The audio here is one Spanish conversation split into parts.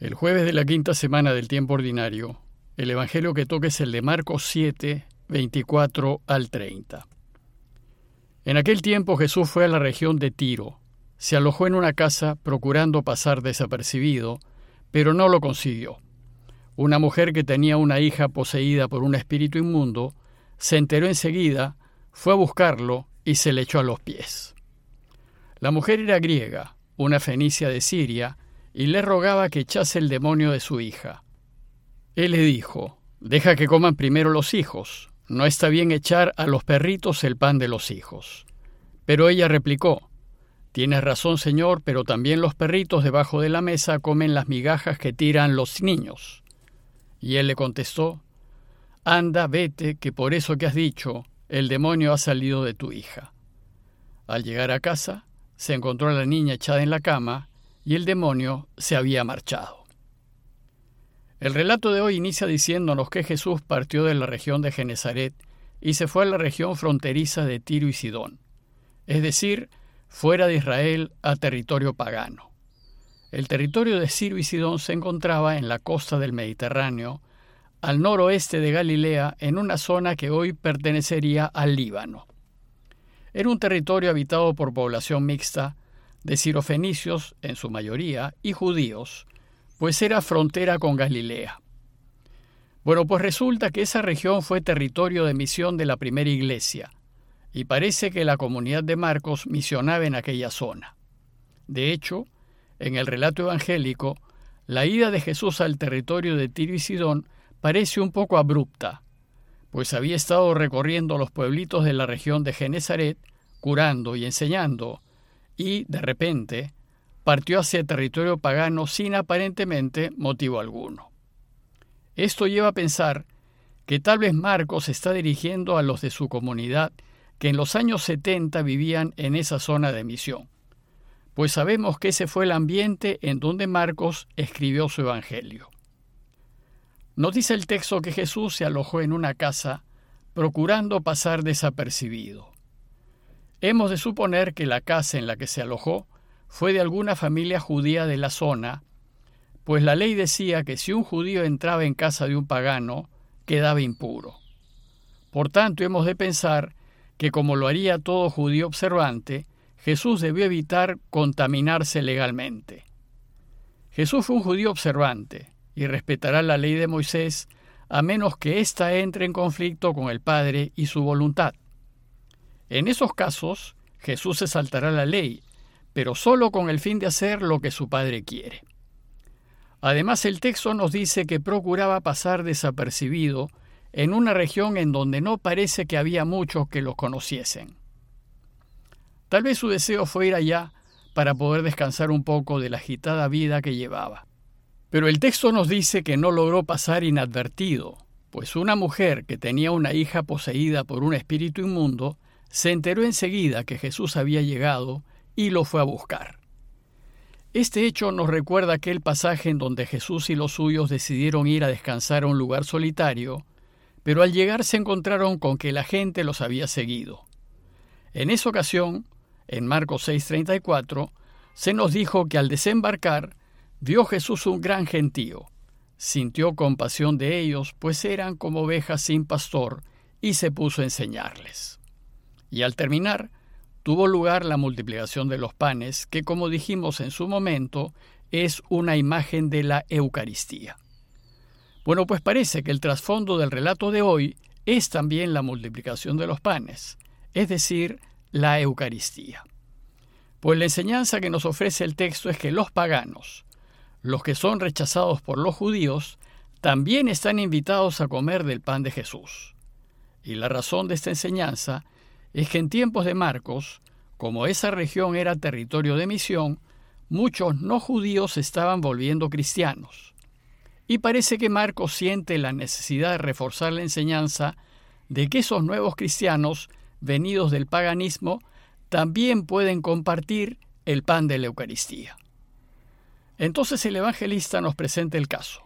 El jueves de la quinta semana del tiempo ordinario, el Evangelio que toca es el de Marcos 7, 24 al 30. En aquel tiempo Jesús fue a la región de Tiro, se alojó en una casa procurando pasar desapercibido, pero no lo consiguió. Una mujer que tenía una hija poseída por un espíritu inmundo se enteró enseguida, fue a buscarlo y se le echó a los pies. La mujer era griega, una fenicia de Siria, y le rogaba que echase el demonio de su hija. Él le dijo, Deja que coman primero los hijos, no está bien echar a los perritos el pan de los hijos. Pero ella replicó, Tienes razón, señor, pero también los perritos debajo de la mesa comen las migajas que tiran los niños. Y él le contestó, Anda, vete, que por eso que has dicho, el demonio ha salido de tu hija. Al llegar a casa, se encontró a la niña echada en la cama y el demonio se había marchado. El relato de hoy inicia diciéndonos que Jesús partió de la región de Genezaret y se fue a la región fronteriza de Tiro y Sidón, es decir, fuera de Israel a territorio pagano. El territorio de Tiro y Sidón se encontraba en la costa del Mediterráneo, al noroeste de Galilea, en una zona que hoy pertenecería al Líbano. Era un territorio habitado por población mixta, de cirofenicios en su mayoría y judíos, pues era frontera con Galilea. Bueno, pues resulta que esa región fue territorio de misión de la primera iglesia, y parece que la comunidad de Marcos misionaba en aquella zona. De hecho, en el relato evangélico, la ida de Jesús al territorio de Tiro y Sidón parece un poco abrupta, pues había estado recorriendo los pueblitos de la región de Genezaret, curando y enseñando, y, de repente, partió hacia territorio pagano sin aparentemente motivo alguno. Esto lleva a pensar que tal vez Marcos está dirigiendo a los de su comunidad que en los años 70 vivían en esa zona de misión, pues sabemos que ese fue el ambiente en donde Marcos escribió su Evangelio. Nos dice el texto que Jesús se alojó en una casa procurando pasar desapercibido. Hemos de suponer que la casa en la que se alojó fue de alguna familia judía de la zona, pues la ley decía que si un judío entraba en casa de un pagano, quedaba impuro. Por tanto, hemos de pensar que como lo haría todo judío observante, Jesús debió evitar contaminarse legalmente. Jesús fue un judío observante y respetará la ley de Moisés a menos que ésta entre en conflicto con el Padre y su voluntad. En esos casos, Jesús se saltará la ley, pero solo con el fin de hacer lo que su Padre quiere. Además, el texto nos dice que procuraba pasar desapercibido en una región en donde no parece que había muchos que los conociesen. Tal vez su deseo fue ir allá para poder descansar un poco de la agitada vida que llevaba. Pero el texto nos dice que no logró pasar inadvertido, pues una mujer que tenía una hija poseída por un espíritu inmundo se enteró enseguida que Jesús había llegado y lo fue a buscar. Este hecho nos recuerda aquel pasaje en donde Jesús y los suyos decidieron ir a descansar a un lugar solitario, pero al llegar se encontraron con que la gente los había seguido. En esa ocasión, en Marcos 6:34, se nos dijo que al desembarcar vio Jesús un gran gentío, sintió compasión de ellos, pues eran como ovejas sin pastor, y se puso a enseñarles. Y al terminar, tuvo lugar la multiplicación de los panes, que como dijimos en su momento, es una imagen de la Eucaristía. Bueno, pues parece que el trasfondo del relato de hoy es también la multiplicación de los panes, es decir, la Eucaristía. Pues la enseñanza que nos ofrece el texto es que los paganos, los que son rechazados por los judíos, también están invitados a comer del pan de Jesús. Y la razón de esta enseñanza es que en tiempos de Marcos, como esa región era territorio de misión, muchos no judíos estaban volviendo cristianos. Y parece que Marcos siente la necesidad de reforzar la enseñanza de que esos nuevos cristianos, venidos del paganismo, también pueden compartir el pan de la Eucaristía. Entonces el evangelista nos presenta el caso.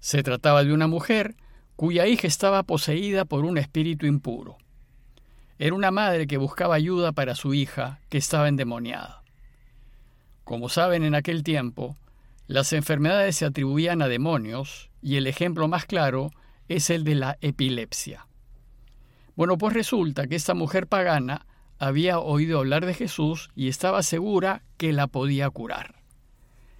Se trataba de una mujer cuya hija estaba poseída por un espíritu impuro. Era una madre que buscaba ayuda para su hija, que estaba endemoniada. Como saben, en aquel tiempo, Las enfermedades se atribuían a demonios y el ejemplo más claro es el de la epilepsia. Bueno, pues resulta que esta mujer pagana había oído hablar de Jesús y estaba segura que la podía curar.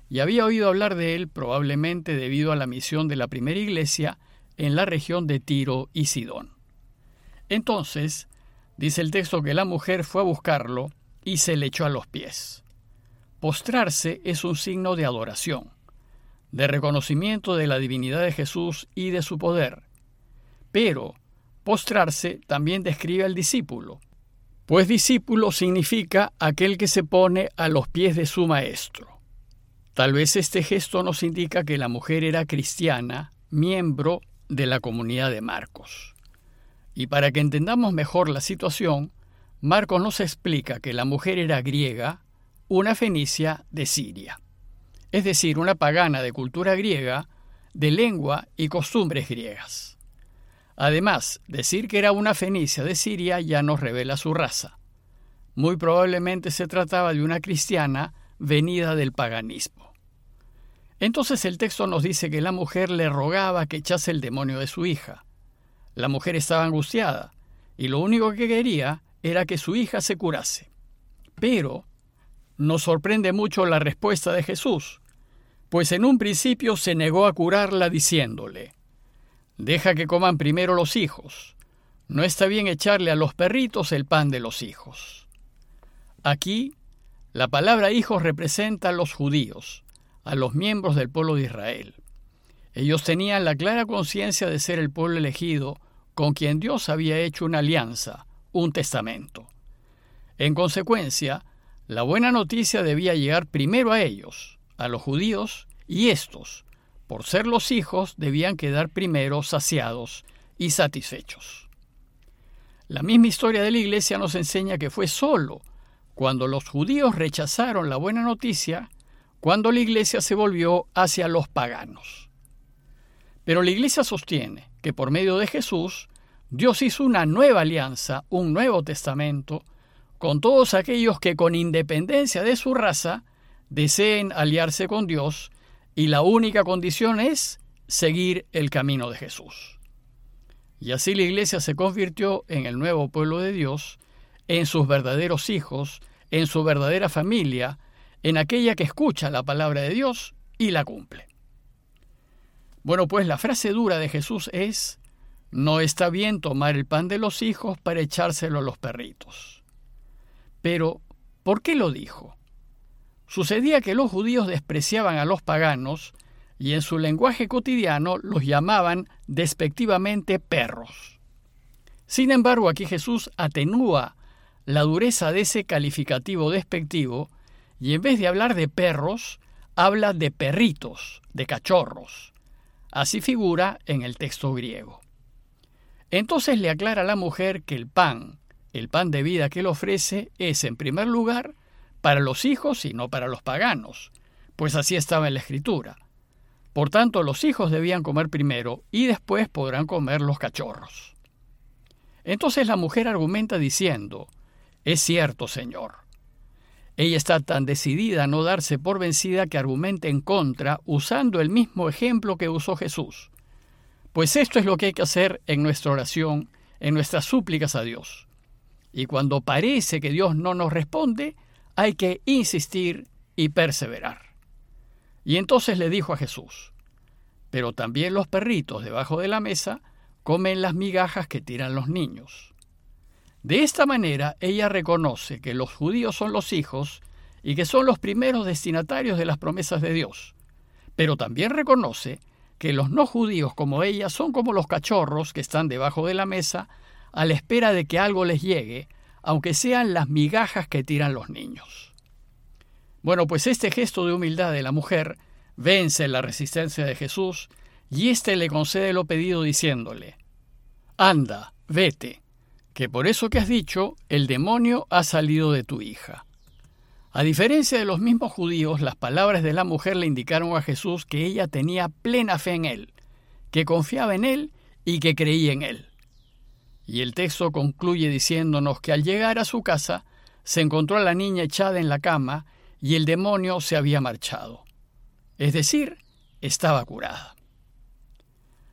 Y había oído hablar de él probablemente debido a la misión de la primera iglesia en la región de Tiro y Sidón. Entonces, dice el texto que la mujer fue a buscarlo y se le echó a los pies. Postrarse es un signo de adoración, de reconocimiento de la divinidad de Jesús y de su poder. Pero postrarse también describe al discípulo, pues discípulo significa aquel que se pone a los pies de su maestro. Tal vez este gesto nos indica que la mujer era cristiana, miembro de la comunidad de Marcos. Y para que entendamos mejor la situación, Marcos nos explica que la mujer era griega, una fenicia de Siria, es decir, una pagana de cultura griega, de lengua y costumbres griegas. Además, decir que era una fenicia de Siria ya nos revela su raza. Muy probablemente se trataba de una cristiana venida del paganismo. Entonces el texto nos dice que la mujer le rogaba que echase el demonio de su hija. La mujer estaba angustiada y lo único que quería era que su hija se curase. Pero nos sorprende mucho la respuesta de Jesús, pues en un principio se negó a curarla diciéndole, Deja que coman primero los hijos. No está bien echarle a los perritos el pan de los hijos. Aquí, la palabra hijos representa a los judíos, a los miembros del pueblo de Israel. Ellos tenían la clara conciencia de ser el pueblo elegido con quien Dios había hecho una alianza, un testamento. En consecuencia, la buena noticia debía llegar primero a ellos, a los judíos, y estos, por ser los hijos, debían quedar primero saciados y satisfechos. La misma historia de la Iglesia nos enseña que fue solo cuando los judíos rechazaron la buena noticia, cuando la Iglesia se volvió hacia los paganos. Pero la Iglesia sostiene que por medio de Jesús Dios hizo una nueva alianza, un nuevo testamento, con todos aquellos que con independencia de su raza deseen aliarse con Dios y la única condición es seguir el camino de Jesús. Y así la iglesia se convirtió en el nuevo pueblo de Dios, en sus verdaderos hijos, en su verdadera familia, en aquella que escucha la palabra de Dios y la cumple. Bueno, pues la frase dura de Jesús es, no está bien tomar el pan de los hijos para echárselo a los perritos. Pero, ¿por qué lo dijo? Sucedía que los judíos despreciaban a los paganos y en su lenguaje cotidiano los llamaban despectivamente perros. Sin embargo, aquí Jesús atenúa la dureza de ese calificativo despectivo y en vez de hablar de perros, habla de perritos, de cachorros. Así figura en el texto griego. Entonces le aclara la mujer que el pan, el pan de vida que él ofrece, es en primer lugar para los hijos y no para los paganos, pues así estaba en la escritura. Por tanto, los hijos debían comer primero y después podrán comer los cachorros. Entonces la mujer argumenta diciendo, Es cierto, Señor. Ella está tan decidida a no darse por vencida que argumenta en contra usando el mismo ejemplo que usó Jesús. Pues esto es lo que hay que hacer en nuestra oración, en nuestras súplicas a Dios. Y cuando parece que Dios no nos responde, hay que insistir y perseverar. Y entonces le dijo a Jesús, pero también los perritos debajo de la mesa comen las migajas que tiran los niños. De esta manera ella reconoce que los judíos son los hijos y que son los primeros destinatarios de las promesas de Dios, pero también reconoce que los no judíos como ella son como los cachorros que están debajo de la mesa a la espera de que algo les llegue, aunque sean las migajas que tiran los niños. Bueno, pues este gesto de humildad de la mujer vence la resistencia de Jesús y éste le concede lo pedido diciéndole, Anda, vete, que por eso que has dicho, el demonio ha salido de tu hija. A diferencia de los mismos judíos, las palabras de la mujer le indicaron a Jesús que ella tenía plena fe en él, que confiaba en él y que creía en él. Y el texto concluye diciéndonos que al llegar a su casa se encontró a la niña echada en la cama y el demonio se había marchado. es decir, estaba curada.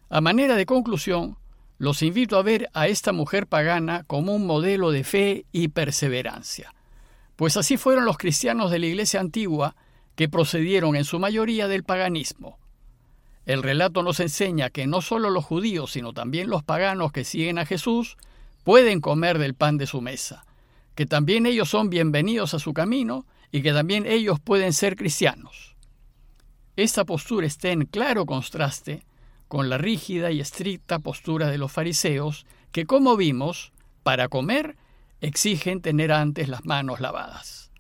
A manera de conclusión, los invito a ver a esta mujer pagana como un modelo de fe y perseverancia, pues así fueron los cristianos de la Iglesia antigua que procedieron en su mayoría del paganismo. El relato nos enseña que no solo los judíos, sino también los paganos que siguen a Jesús pueden comer del pan de su mesa, que también ellos son bienvenidos a su camino y que también ellos pueden ser cristianos. Esta postura está en claro contraste con la rígida y estricta postura de los fariseos, que como vimos, para comer exigen tener antes las manos lavadas.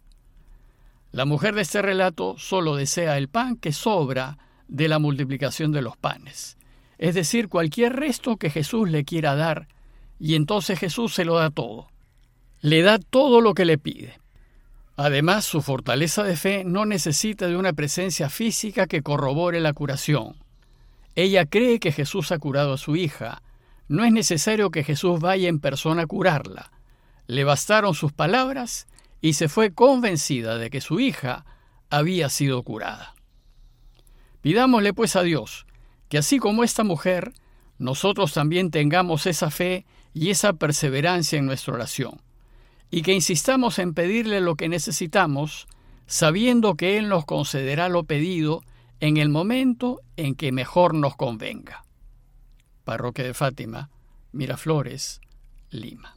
La mujer de este relato solo desea el pan que sobra de la multiplicación de los panes, es decir, cualquier resto que Jesús le quiera dar, y entonces Jesús se lo da todo. Le da todo lo que le pide. Además, su fortaleza de fe no necesita de una presencia física que corrobore la curación. Ella cree que Jesús ha curado a su hija. No es necesario que Jesús vaya en persona a curarla. Le bastaron sus palabras y se fue convencida de que su hija había sido curada. Pidámosle pues a Dios que así como esta mujer, nosotros también tengamos esa fe y esa perseverancia en nuestra oración, y que insistamos en pedirle lo que necesitamos, sabiendo que Él nos concederá lo pedido en el momento en que mejor nos convenga. Parroquia de Fátima, Miraflores, Lima.